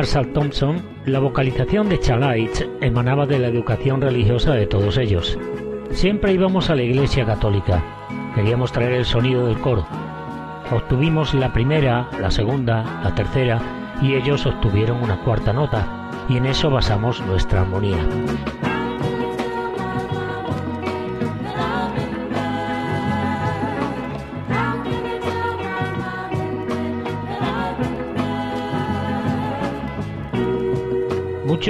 Marshall Thompson, la vocalización de Chalice emanaba de la educación religiosa de todos ellos. Siempre íbamos a la iglesia católica. Queríamos traer el sonido del coro. Obtuvimos la primera, la segunda, la tercera y ellos obtuvieron una cuarta nota y en eso basamos nuestra armonía.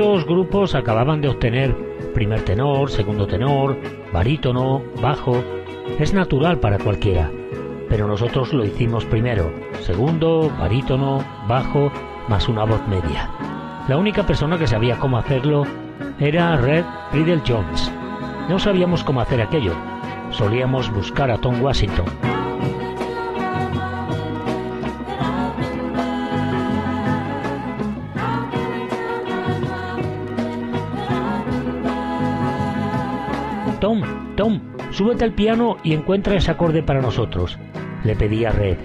Muchos grupos acababan de obtener primer tenor, segundo tenor, barítono, bajo. Es natural para cualquiera, pero nosotros lo hicimos primero, segundo, barítono, bajo, más una voz media. La única persona que sabía cómo hacerlo era Red Riddle Jones. No sabíamos cómo hacer aquello. Solíamos buscar a Tom Washington. Tom, Tom, súbete al piano y encuentra ese acorde para nosotros, le pedía Red.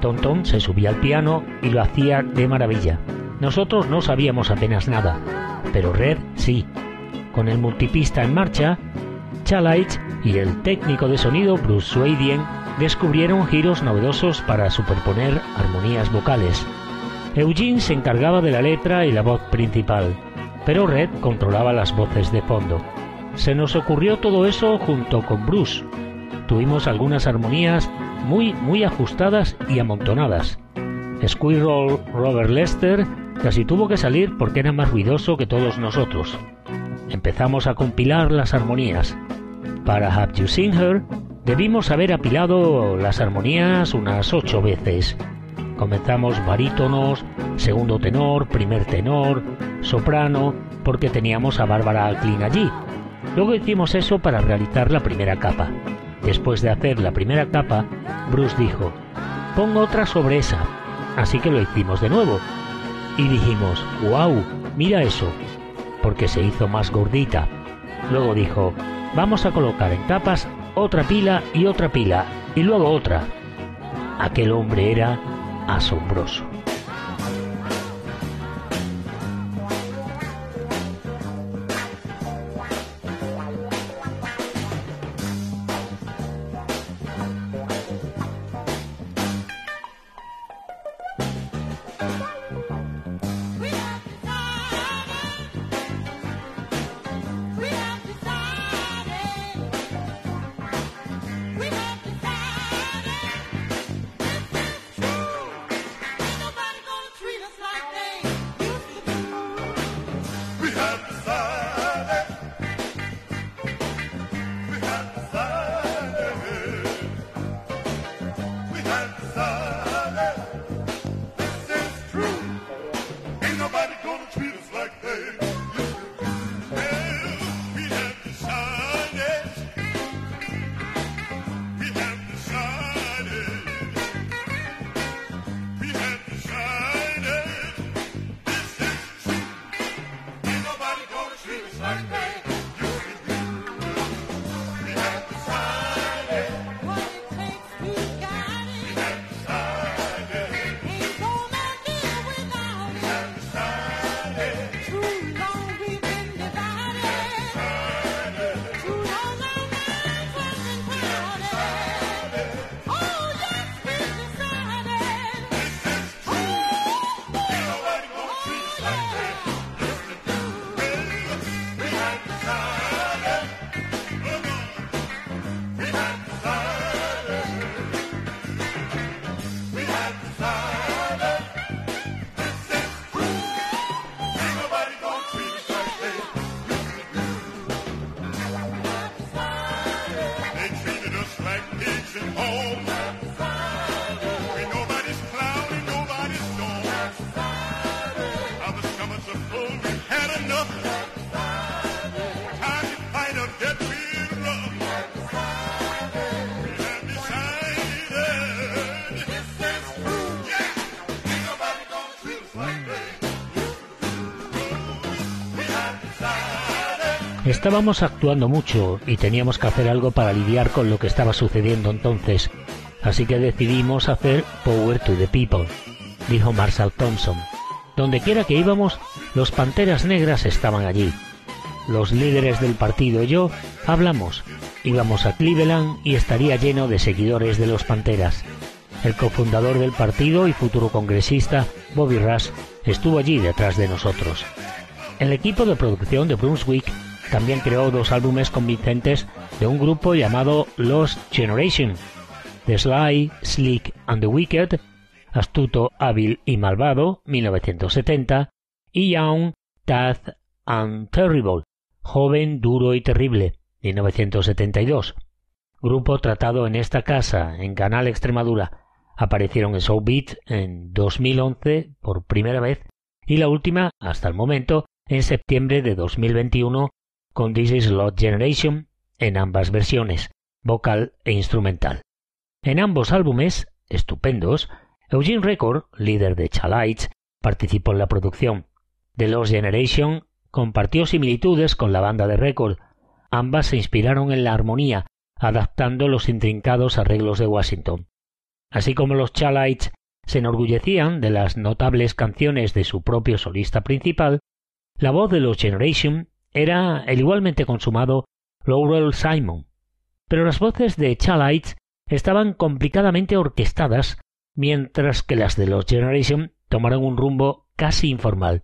Tom Tom se subía al piano y lo hacía de maravilla. Nosotros no sabíamos apenas nada, pero Red sí. Con el multipista en marcha, Chalice y el técnico de sonido Bruce Swadian descubrieron giros novedosos para superponer armonías vocales. Eugene se encargaba de la letra y la voz principal, pero Red controlaba las voces de fondo. Se nos ocurrió todo eso junto con Bruce. Tuvimos algunas armonías muy, muy ajustadas y amontonadas. Squirrel Robert Lester casi tuvo que salir porque era más ruidoso que todos nosotros. Empezamos a compilar las armonías. Para Have You Seen Her debimos haber apilado las armonías unas ocho veces. Comenzamos barítonos, segundo tenor, primer tenor, soprano, porque teníamos a Bárbara Alclin allí, Luego hicimos eso para realizar la primera capa. Después de hacer la primera capa, Bruce dijo, pongo otra sobre esa. Así que lo hicimos de nuevo. Y dijimos, wow, mira eso, porque se hizo más gordita. Luego dijo, vamos a colocar en capas otra pila y otra pila, y luego otra. Aquel hombre era asombroso. Estábamos actuando mucho y teníamos que hacer algo para lidiar con lo que estaba sucediendo entonces, así que decidimos hacer Power to the People, dijo Marshall Thompson. Donde quiera que íbamos, los Panteras Negras estaban allí. Los líderes del partido y yo hablamos. Íbamos a Cleveland y estaría lleno de seguidores de los Panteras. El cofundador del partido y futuro congresista, Bobby Rush, estuvo allí detrás de nosotros. El equipo de producción de Brunswick también creó dos álbumes convincentes de un grupo llamado Lost Generation, The Sly, Slick and the Wicked, Astuto, Hábil y Malvado, 1970, y Young, Tough and Terrible, Joven, Duro y Terrible, 1972. Grupo tratado en esta casa, en Canal Extremadura, aparecieron en Showbeat en 2011 por primera vez y la última, hasta el momento, en septiembre de 2021 con This is Lot Generation en ambas versiones, vocal e instrumental. En ambos álbumes, estupendos, Eugene Record, líder de Chalites, participó en la producción. The Lost Generation compartió similitudes con la banda de Record. Ambas se inspiraron en la armonía, adaptando los intrincados arreglos de Washington. Así como los Chalites se enorgullecían de las notables canciones de su propio solista principal, la voz de los Generation era el igualmente consumado Laurel Simon. Pero las voces de Chalites estaban complicadamente orquestadas, mientras que las de los Generation tomaron un rumbo casi informal.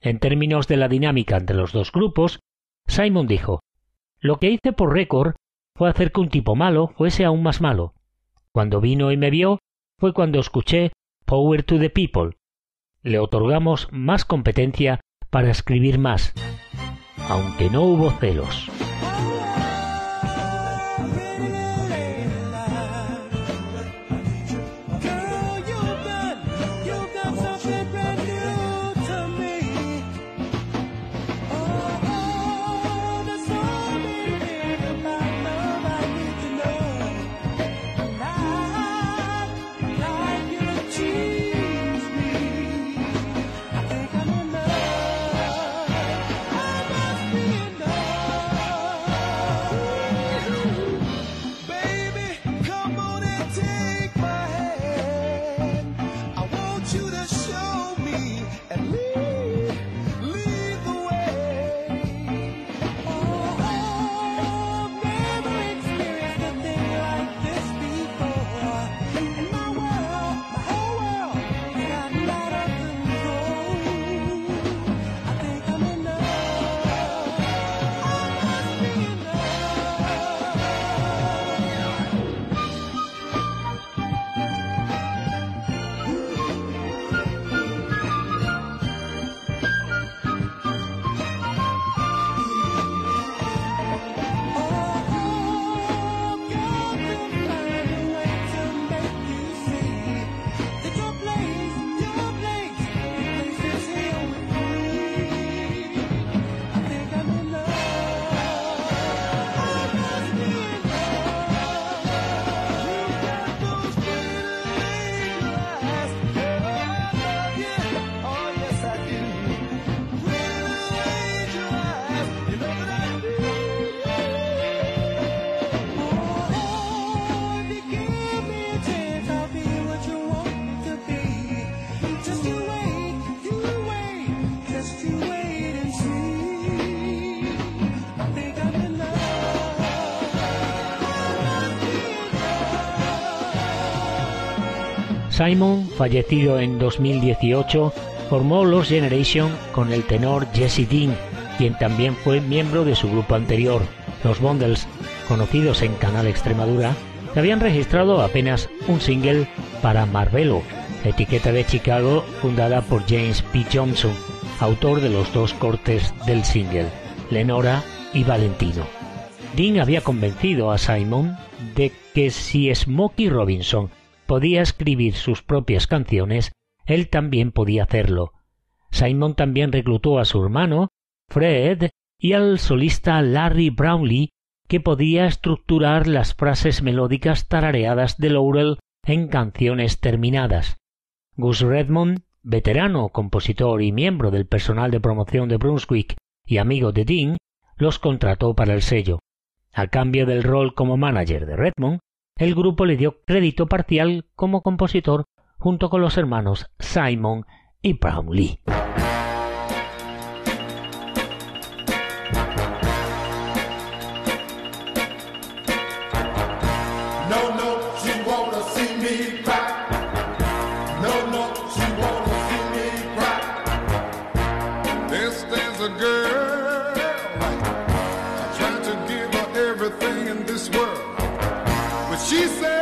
En términos de la dinámica entre los dos grupos, Simon dijo Lo que hice por récord fue hacer que un tipo malo fuese aún más malo. Cuando vino y me vio fue cuando escuché Power to the People. Le otorgamos más competencia para escribir más, aunque no hubo celos. Simon, fallecido en 2018, formó Los Generation con el tenor Jesse Dean, quien también fue miembro de su grupo anterior, los Bundles, conocidos en Canal Extremadura, que habían registrado apenas un single para Marvelo, etiqueta de Chicago fundada por James P. Johnson, autor de los dos cortes del single, Lenora y Valentino. Dean había convencido a Simon de que si Smokey Robinson podía escribir sus propias canciones, él también podía hacerlo. Simon también reclutó a su hermano, Fred, y al solista Larry Brownlee, que podía estructurar las frases melódicas tarareadas de Laurel en canciones terminadas. Gus Redmond, veterano compositor y miembro del personal de promoción de Brunswick y amigo de Dean, los contrató para el sello. A cambio del rol como manager de Redmond, el grupo le dio crédito parcial como compositor junto con los hermanos Simon y Brownlee. she said.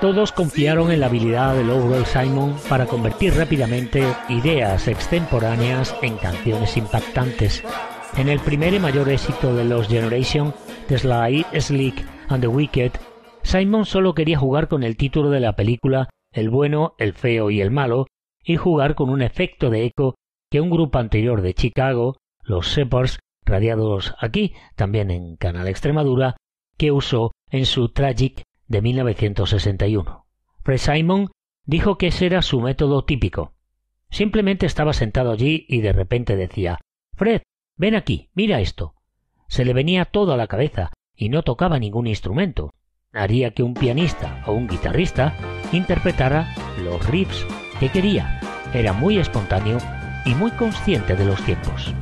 Todos confiaron en la habilidad de Lowell Simon para convertir rápidamente ideas extemporáneas en canciones impactantes. En el primer y mayor éxito de los Generation, The Sly, Slick and the Wicked, Simon solo quería jugar con el título de la película El bueno, el feo y el malo, y jugar con un efecto de eco que un grupo anterior de Chicago, los Shepherds, radiados aquí, también en Canal Extremadura, que usó en su Tragic de 1961. Fred Simon dijo que ese era su método típico. Simplemente estaba sentado allí y de repente decía Fred, ven aquí, mira esto. Se le venía todo a la cabeza y no tocaba ningún instrumento. Haría que un pianista o un guitarrista interpretara los riffs que quería. Era muy espontáneo y muy consciente de los tiempos.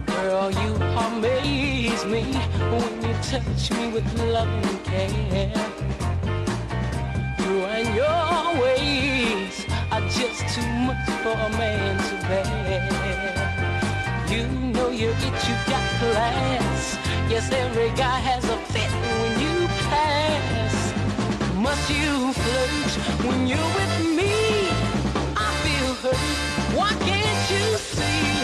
And your ways are just too much for a man to bear. You know you're it, you got class. Yes, every guy has a fit when you pass. Must you flirt when you're with me? I feel hurt. Why can't you see?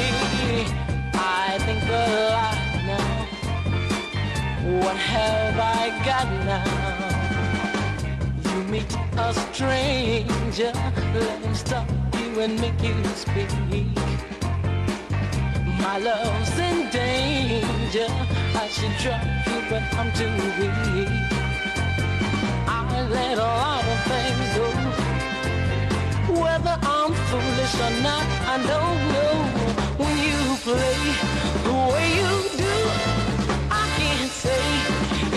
Meet a stranger, let him stop you and make you speak. My love's in danger. I should drop you, but I'm too weak. I let a lot of things go. Whether I'm foolish or not, I don't know. When you play the way you do, I can't say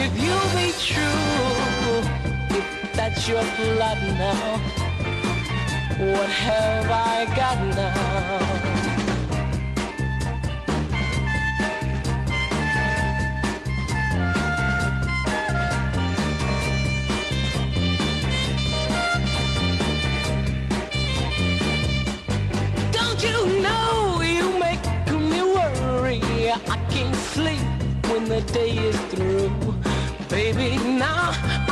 if you'll be true that's your blood now. What have I got now? Don't you know you make me worry? I can't sleep when the day is through. Baby, now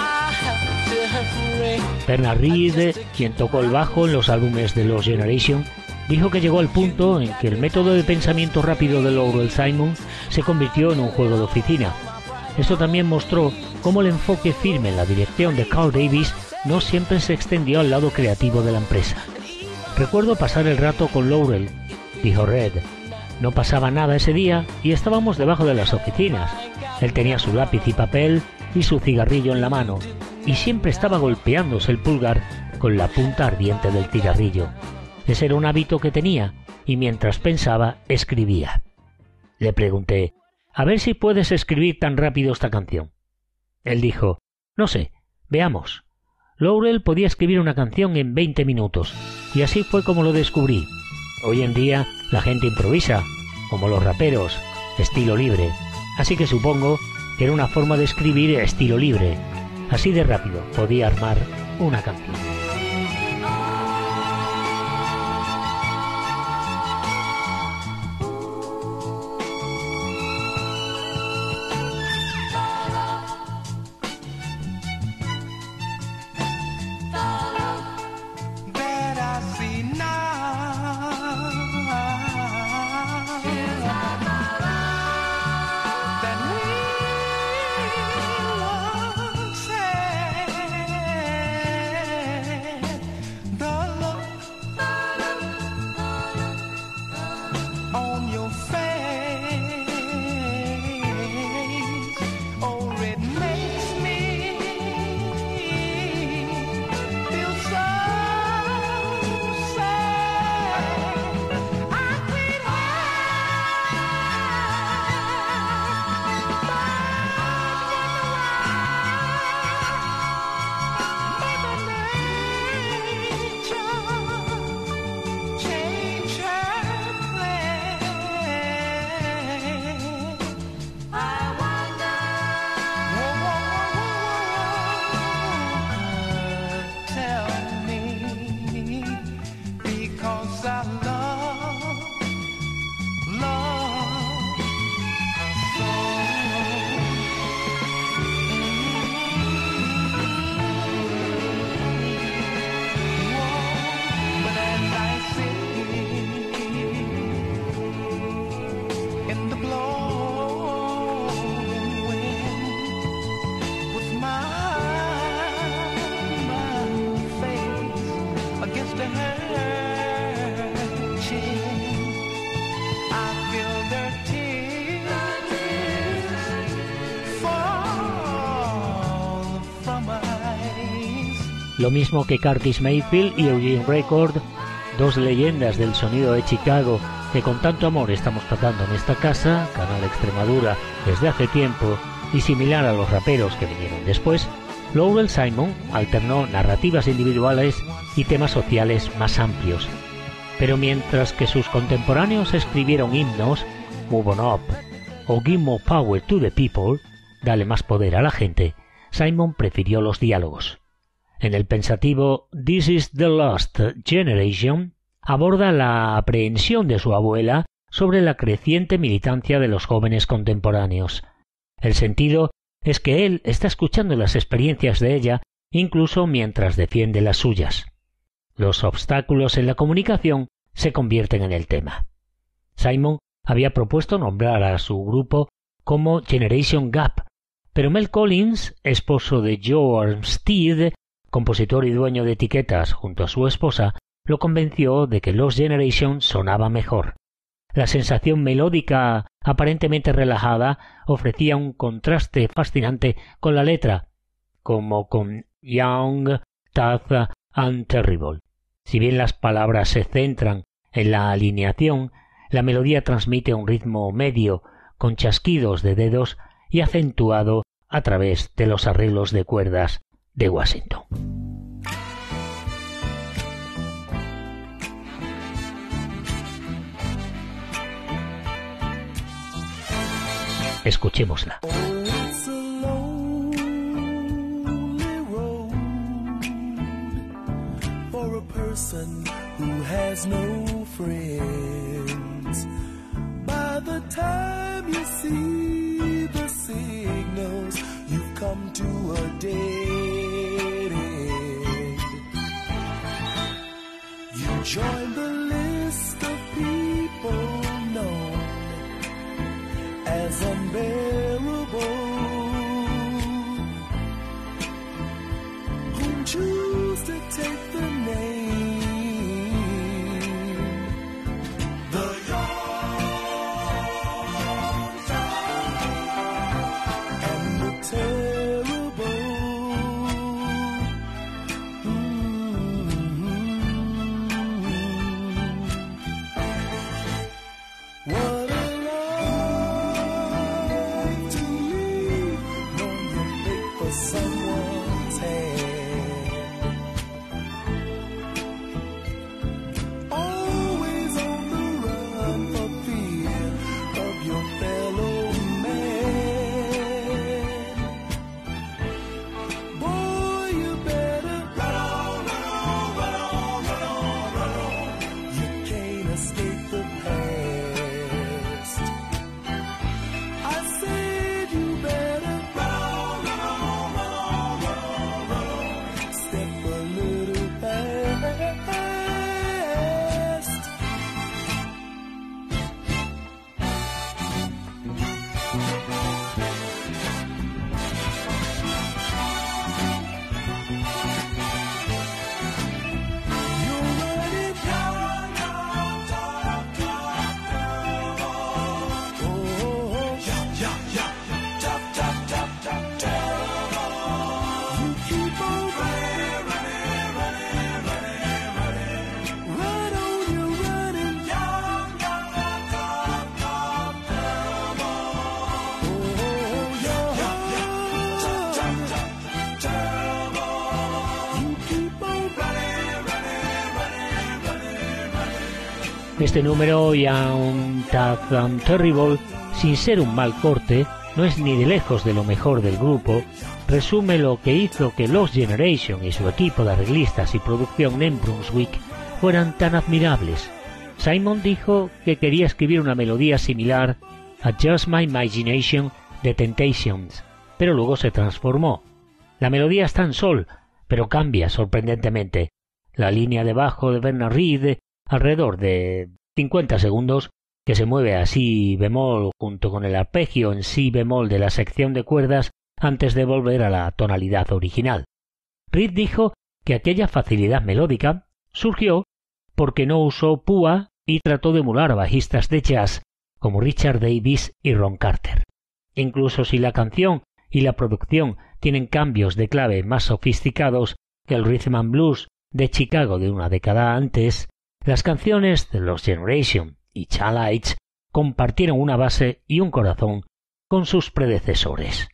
Bernard Reed, quien tocó el bajo en los álbumes de los Generation, dijo que llegó al punto en que el método de pensamiento rápido de Laurel Simon se convirtió en un juego de oficina. Esto también mostró cómo el enfoque firme en la dirección de Carl Davis no siempre se extendió al lado creativo de la empresa. Recuerdo pasar el rato con Laurel, dijo Red. No pasaba nada ese día y estábamos debajo de las oficinas. Él tenía su lápiz y papel y su cigarrillo en la mano, y siempre estaba golpeándose el pulgar con la punta ardiente del cigarrillo. Ese era un hábito que tenía, y mientras pensaba, escribía. Le pregunté, a ver si puedes escribir tan rápido esta canción. Él dijo, no sé, veamos. Laurel podía escribir una canción en veinte minutos, y así fue como lo descubrí. Hoy en día la gente improvisa, como los raperos, estilo libre, así que supongo que era una forma de escribir estilo libre. Así de rápido podía armar una canción. Lo mismo que Curtis Mayfield y Eugene Record, dos leyendas del sonido de Chicago que con tanto amor estamos tratando en esta casa, Canal Extremadura, desde hace tiempo, y similar a los raperos que vinieron después, Lowell Simon alternó narrativas individuales y temas sociales más amplios. Pero mientras que sus contemporáneos escribieron himnos, Move On Up o Give More Power to the People, Dale más poder a la gente, Simon prefirió los diálogos. En el pensativo This is the Lost Generation aborda la aprehensión de su abuela sobre la creciente militancia de los jóvenes contemporáneos. El sentido es que él está escuchando las experiencias de ella incluso mientras defiende las suyas. Los obstáculos en la comunicación se convierten en el tema. Simon había propuesto nombrar a su grupo como Generation Gap, pero Mel Collins, esposo de Joe Armstead, compositor y dueño de etiquetas junto a su esposa, lo convenció de que Lost Generation sonaba mejor. La sensación melódica aparentemente relajada ofrecía un contraste fascinante con la letra, como con Young, Tough and Terrible. Si bien las palabras se centran en la alineación, la melodía transmite un ritmo medio, con chasquidos de dedos y acentuado a través de los arreglos de cuerdas de Washington. Escuchémosla. who has no friends. By the time you see the signals, you've come to a day. Join the list of people known as unbearable, Este número, Young Tough Terrible, sin ser un mal corte, no es ni de lejos de lo mejor del grupo, resume lo que hizo que Lost Generation y su equipo de arreglistas y producción en Brunswick fueran tan admirables. Simon dijo que quería escribir una melodía similar a Just My Imagination de Temptations, pero luego se transformó. La melodía está en sol, pero cambia sorprendentemente. La línea de bajo de Bernard Reed alrededor de 50 segundos que se mueve a si bemol junto con el arpegio en si bemol de la sección de cuerdas antes de volver a la tonalidad original. Reed dijo que aquella facilidad melódica surgió porque no usó púa y trató de emular a bajistas de jazz como Richard Davis y Ron Carter. Incluso si la canción y la producción tienen cambios de clave más sofisticados que el rhythm and blues de Chicago de una década antes, las canciones de los Generation y Chalites compartieron una base y un corazón con sus predecesores.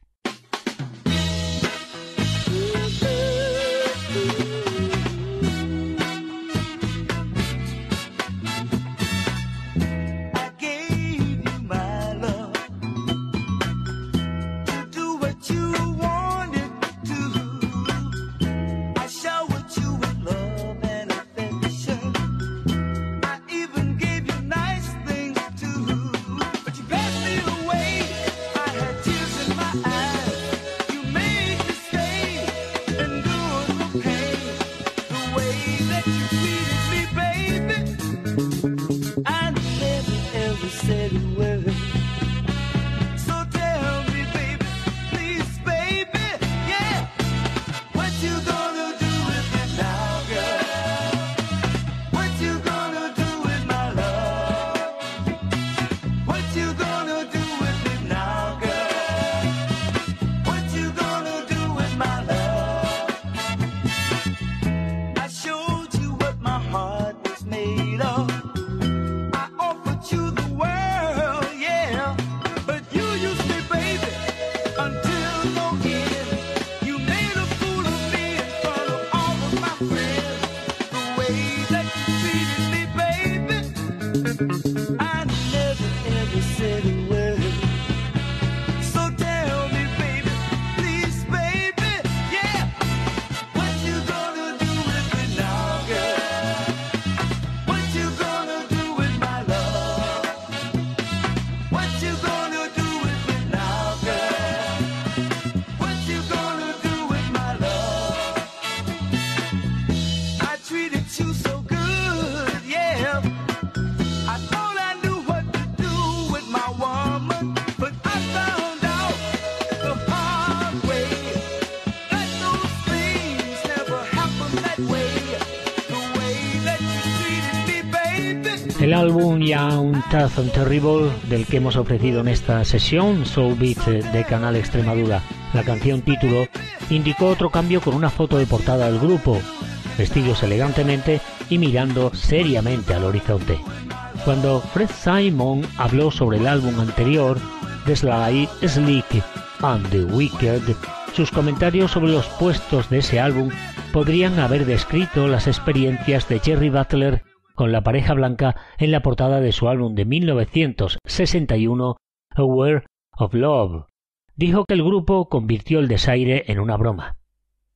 Young, Tough and Terrible del que hemos ofrecido en esta sesión, Soul Beat de Canal Extremadura, la canción título, indicó otro cambio con una foto de portada del grupo, vestidos elegantemente y mirando seriamente al horizonte. Cuando Fred Simon habló sobre el álbum anterior, The Sly, Slick and the Wicked, Sus comentarios sobre los puestos de ese álbum podrían haber descrito las experiencias de Jerry Butler con la pareja blanca en la portada de su álbum de 1961, Aware of Love. Dijo que el grupo convirtió el desaire en una broma.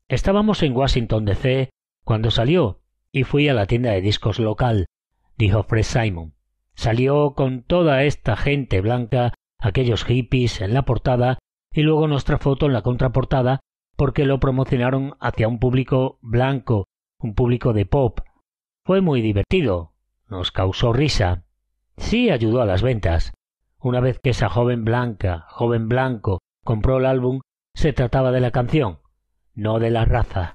Estábamos en Washington DC cuando salió y fui a la tienda de discos local, dijo Fred Simon. Salió con toda esta gente blanca, aquellos hippies en la portada y luego nuestra foto en la contraportada porque lo promocionaron hacia un público blanco, un público de pop. Fue muy divertido. Nos causó risa. Sí ayudó a las ventas. Una vez que esa joven blanca, joven blanco, compró el álbum, se trataba de la canción, no de la raza.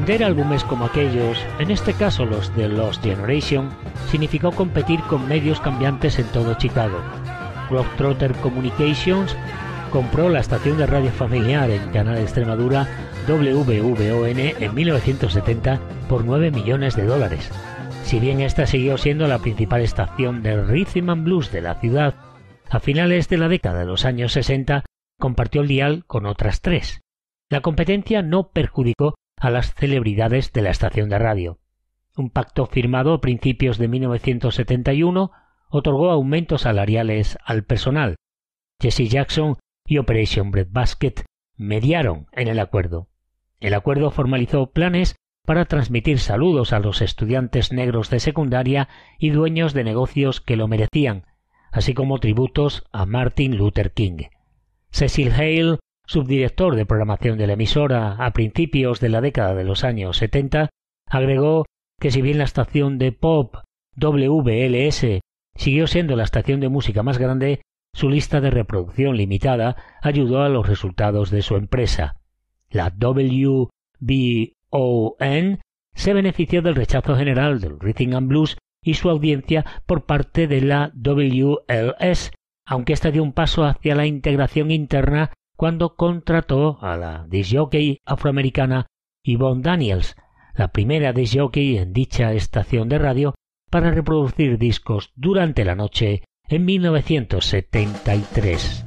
Vender álbumes como aquellos, en este caso los de Lost Generation, significó competir con medios cambiantes en todo Chicago. Trotter Communications compró la estación de radio familiar en Canal Extremadura WVON en 1970 por 9 millones de dólares. Si bien esta siguió siendo la principal estación de rhythm and blues de la ciudad, a finales de la década de los años 60 compartió el dial con otras tres. La competencia no perjudicó a las celebridades de la estación de radio. Un pacto firmado a principios de 1971 otorgó aumentos salariales al personal. Jesse Jackson y Operation Breadbasket mediaron en el acuerdo. El acuerdo formalizó planes para transmitir saludos a los estudiantes negros de secundaria y dueños de negocios que lo merecían, así como tributos a Martin Luther King. Cecil Hale subdirector de programación de la emisora a principios de la década de los años 70, agregó que si bien la estación de pop WLS siguió siendo la estación de música más grande, su lista de reproducción limitada ayudó a los resultados de su empresa. La WBON se benefició del rechazo general del Rhythm and Blues y su audiencia por parte de la WLS, aunque ésta dio un paso hacia la integración interna cuando contrató a la disjockey afroamericana Yvonne Daniels, la primera disjockey en dicha estación de radio para reproducir discos durante la noche en 1973.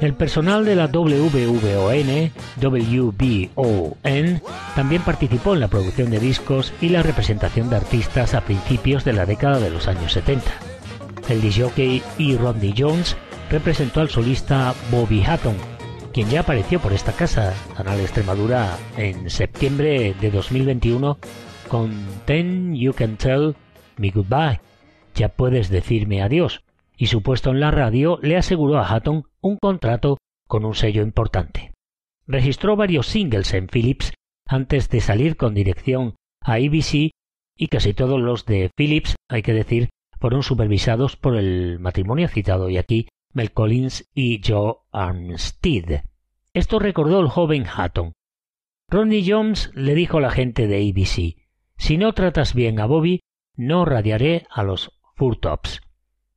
El personal de la WVON, WBON, también participó en la producción de discos y la representación de artistas a principios de la década de los años 70. El disjockey e. Rodney Jones representó al solista Bobby Hatton, quien ya apareció por esta casa, Canal Extremadura, en septiembre de 2021 con Then You Can Tell Me Goodbye. Ya puedes decirme adiós. Y su puesto en la radio le aseguró a Hatton un contrato con un sello importante. Registró varios singles en Philips antes de salir con dirección a ABC y casi todos los de Philips, hay que decir, fueron supervisados por el matrimonio citado y aquí Mel Collins y Joe Armstead. Esto recordó el joven Hatton. Ronnie Jones le dijo a la gente de ABC, si no tratas bien a Bobby, no radiaré a los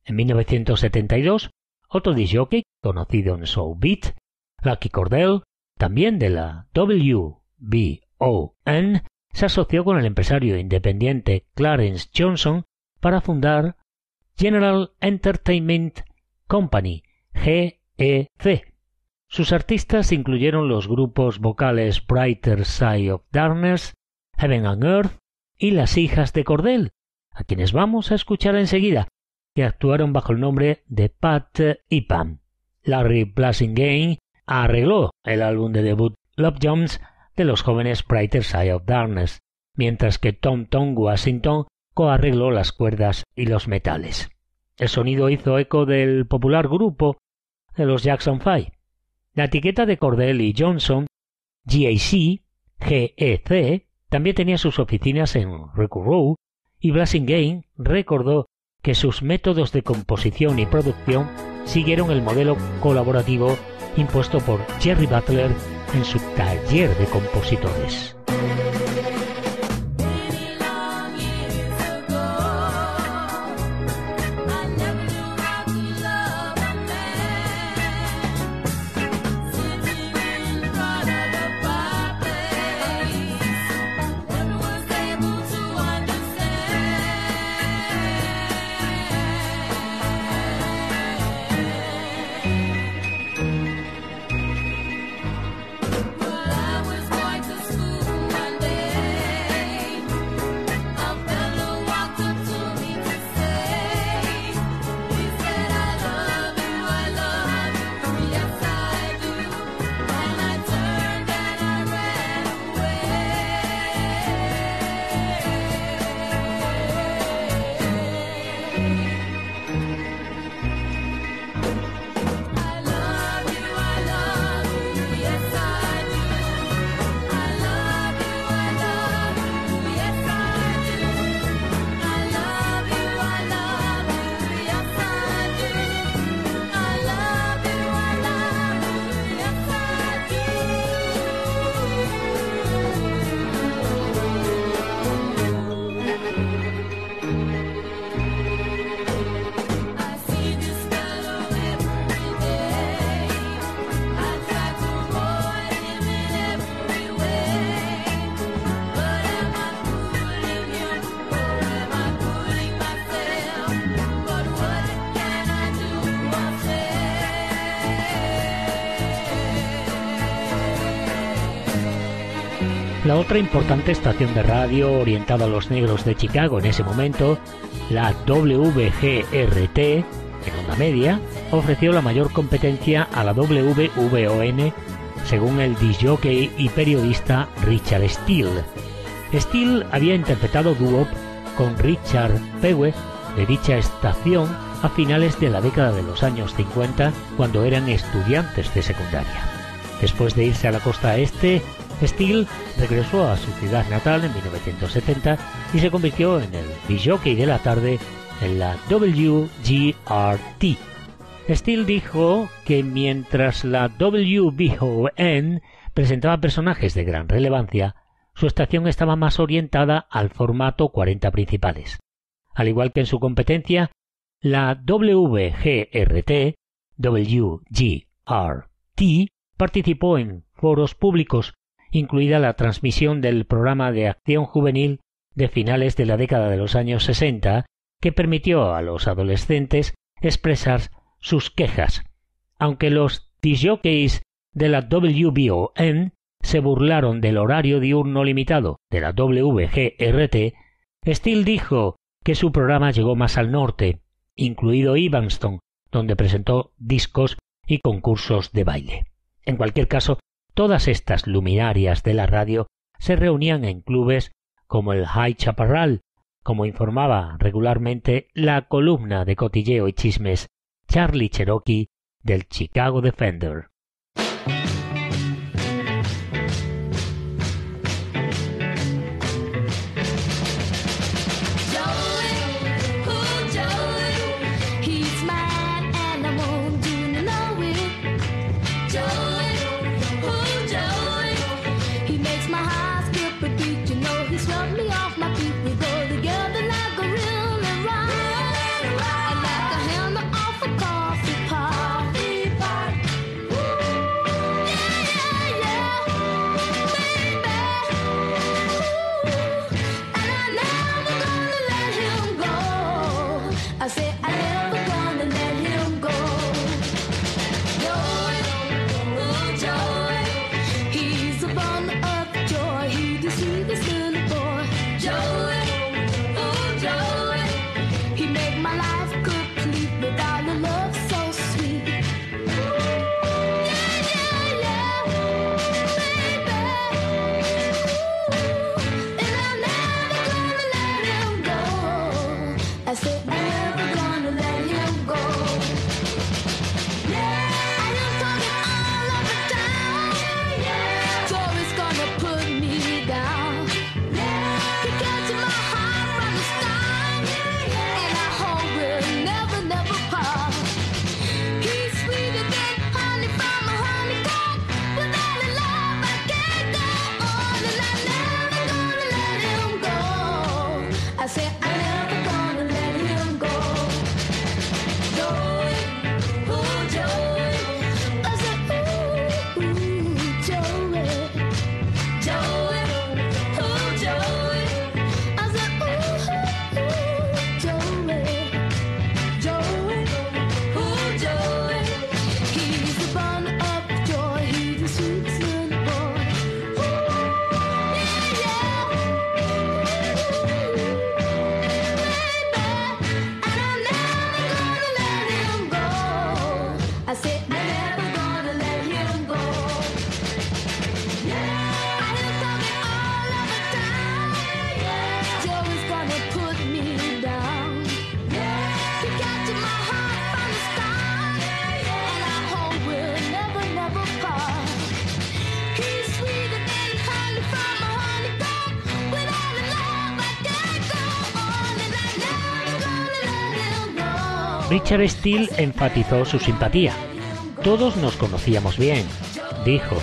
En 1972, otro disjockey, conocido en Soul Beat, Lucky Cordell, también de la WBON, se asoció con el empresario independiente Clarence Johnson para fundar General Entertainment Company, GEC. Sus artistas incluyeron los grupos vocales Brighter Side of Darkness, Heaven and Earth y Las Hijas de Cordell, a quienes vamos a escuchar enseguida, que actuaron bajo el nombre de Pat y Pam. Larry Blasingame arregló el álbum de debut Love Jones de los jóvenes Brighter Side of Darkness, mientras que Tom Tom Washington coarregló las cuerdas y los metales. El sonido hizo eco del popular grupo de los Jackson Five. La etiqueta de Cordell y Johnson, GAC, GEC, también tenía sus oficinas en Record y Blasingame recordó que sus métodos de composición y producción siguieron el modelo colaborativo impuesto por Jerry Butler en su taller de compositores. La otra importante estación de radio orientada a los negros de Chicago en ese momento, la WGRT, en onda media, ofreció la mayor competencia a la WVON, según el disjockey y periodista Richard Steele. Steele había interpretado dúo con Richard Pewe de dicha estación a finales de la década de los años 50, cuando eran estudiantes de secundaria. Después de irse a la costa este, Steele regresó a su ciudad natal en 1970 y se convirtió en el disjockey de la tarde en la WGRT. Steele dijo que mientras la WBON presentaba personajes de gran relevancia, su estación estaba más orientada al formato 40 principales. Al igual que en su competencia, la WGRT, WGRT participó en foros públicos incluida la transmisión del programa de acción juvenil de finales de la década de los años 60, que permitió a los adolescentes expresar sus quejas, aunque los disjockeys de la WBON se burlaron del horario diurno limitado de la WGRT, Steele dijo que su programa llegó más al norte, incluido Evanston, donde presentó discos y concursos de baile. En cualquier caso, todas estas luminarias de la radio se reunían en clubes como el High Chaparral, como informaba regularmente la columna de cotilleo y chismes Charlie Cherokee del Chicago Defender. Richard Steele enfatizó su simpatía. Todos nos conocíamos bien, dijo.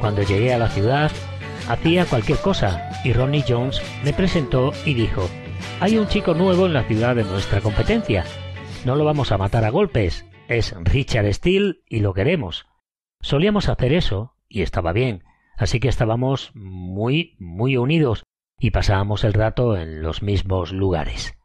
Cuando llegué a la ciudad, hacía cualquier cosa y Ronnie Jones me presentó y dijo, hay un chico nuevo en la ciudad de nuestra competencia. No lo vamos a matar a golpes. Es Richard Steele y lo queremos. Solíamos hacer eso y estaba bien, así que estábamos muy, muy unidos y pasábamos el rato en los mismos lugares.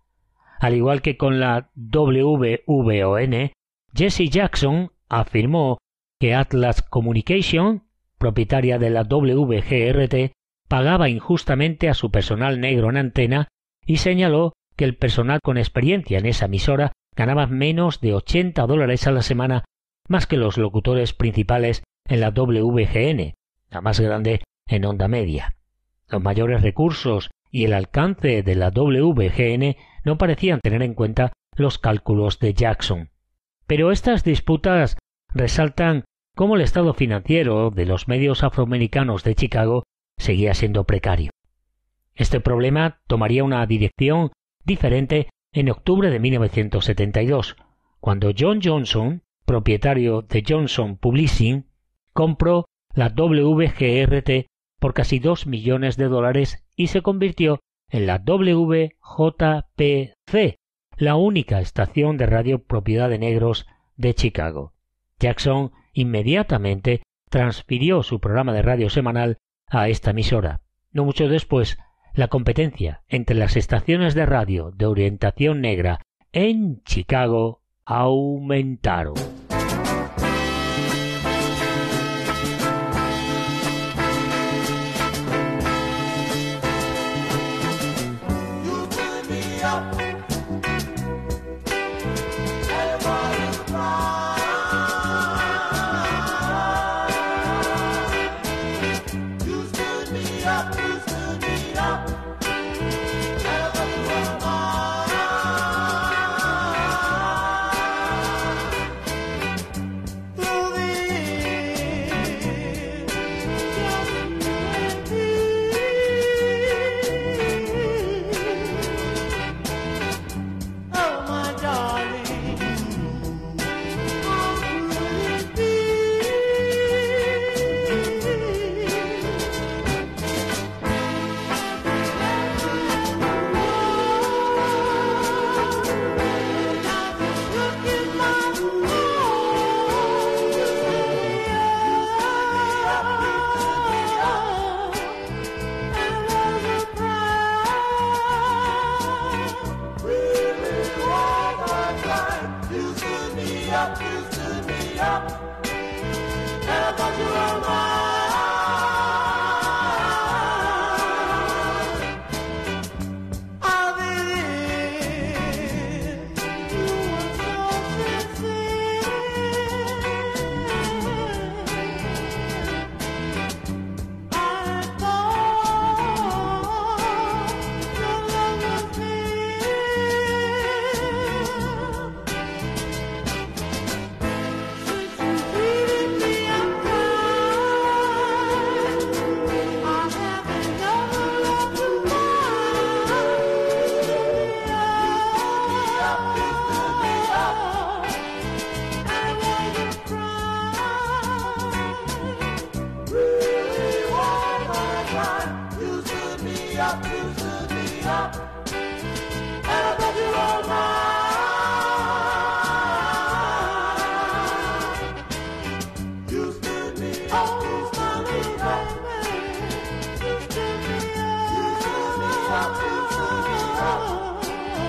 Al igual que con la WVON, Jesse Jackson afirmó que Atlas Communication, propietaria de la WGRT, pagaba injustamente a su personal negro en antena y señaló que el personal con experiencia en esa emisora ganaba menos de 80 dólares a la semana más que los locutores principales en la WGN, la más grande en onda media. Los mayores recursos y el alcance de la WGN no parecían tener en cuenta los cálculos de Jackson. Pero estas disputas resaltan cómo el estado financiero de los medios afroamericanos de Chicago seguía siendo precario. Este problema tomaría una dirección diferente en octubre de 1972, cuando John Johnson, propietario de Johnson Publishing, compró la WGRT por casi dos millones de dólares y se convirtió en la WJPC, la única estación de radio propiedad de negros de Chicago. Jackson inmediatamente transfirió su programa de radio semanal a esta emisora. No mucho después, la competencia entre las estaciones de radio de orientación negra en Chicago aumentaron.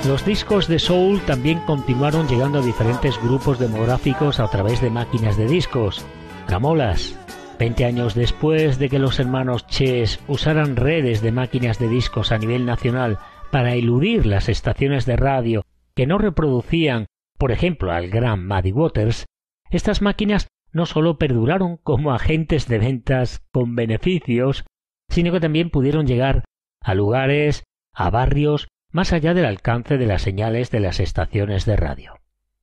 Los discos de soul también continuaron llegando a diferentes grupos demográficos a través de máquinas de discos. Tramolas. Veinte años después de que los hermanos Chess usaran redes de máquinas de discos a nivel nacional para eludir las estaciones de radio que no reproducían, por ejemplo, al gran Muddy Waters, estas máquinas no solo perduraron como agentes de ventas con beneficios, sino que también pudieron llegar a lugares, a barrios más allá del alcance de las señales de las estaciones de radio.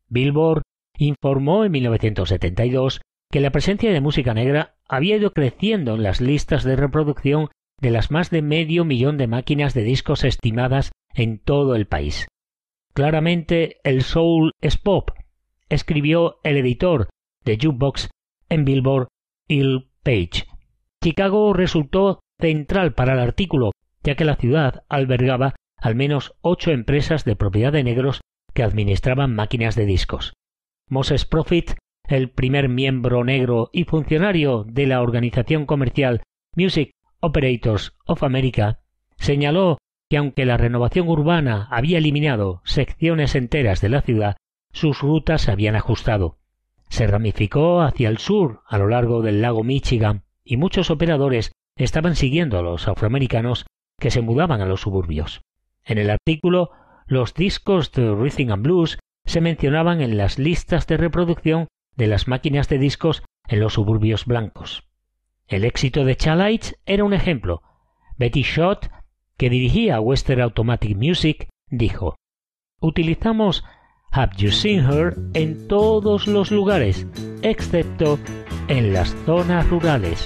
Billboard informó en 1972 que la presencia de música negra había ido creciendo en las listas de reproducción de las más de medio millón de máquinas de discos estimadas en todo el país. Claramente el soul es pop, escribió el editor de Jukebox en Billboard, Il Page. Chicago resultó central para el artículo, ya que la ciudad albergaba al menos ocho empresas de propiedad de negros que administraban máquinas de discos. Moses Profit, el primer miembro negro y funcionario de la organización comercial Music Operators of America, señaló que aunque la renovación urbana había eliminado secciones enteras de la ciudad, sus rutas se habían ajustado. Se ramificó hacia el sur a lo largo del lago Michigan y muchos operadores estaban siguiendo a los afroamericanos que se mudaban a los suburbios. En el artículo, los discos de Rhythm and Blues se mencionaban en las listas de reproducción de las máquinas de discos en los suburbios blancos. El éxito de Chalites era un ejemplo. Betty Schott, que dirigía Western Automatic Music, dijo Utilizamos Have You Seen Her en todos los lugares, excepto en las zonas rurales.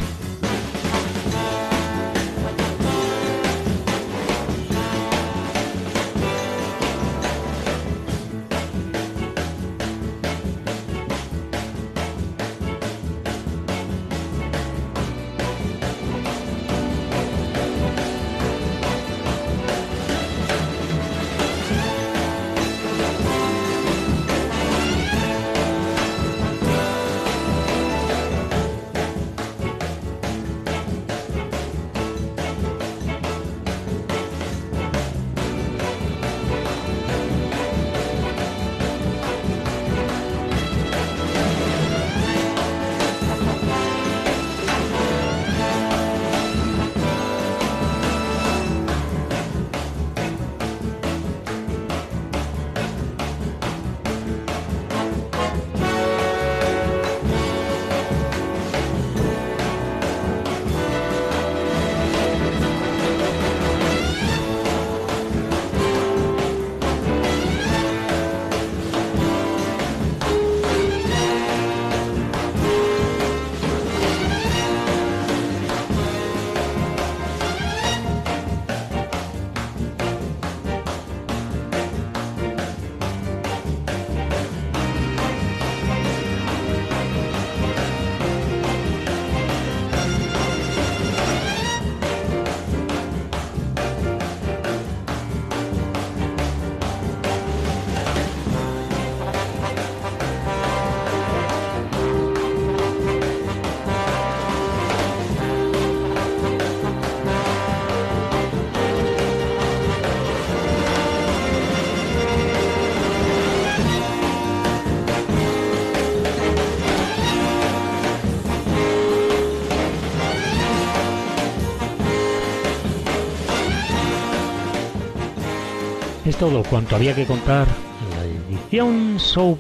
Todo cuanto había que contar en la edición Show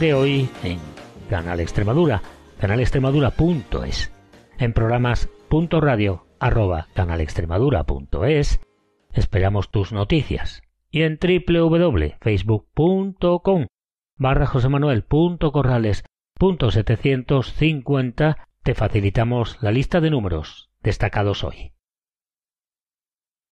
de hoy en Canal Extremadura, canalextremadura.es, en programas.radio arroba. Esperamos tus noticias y en www.facebook.com barra josemanuel.corrales.750 te facilitamos la lista de números destacados hoy.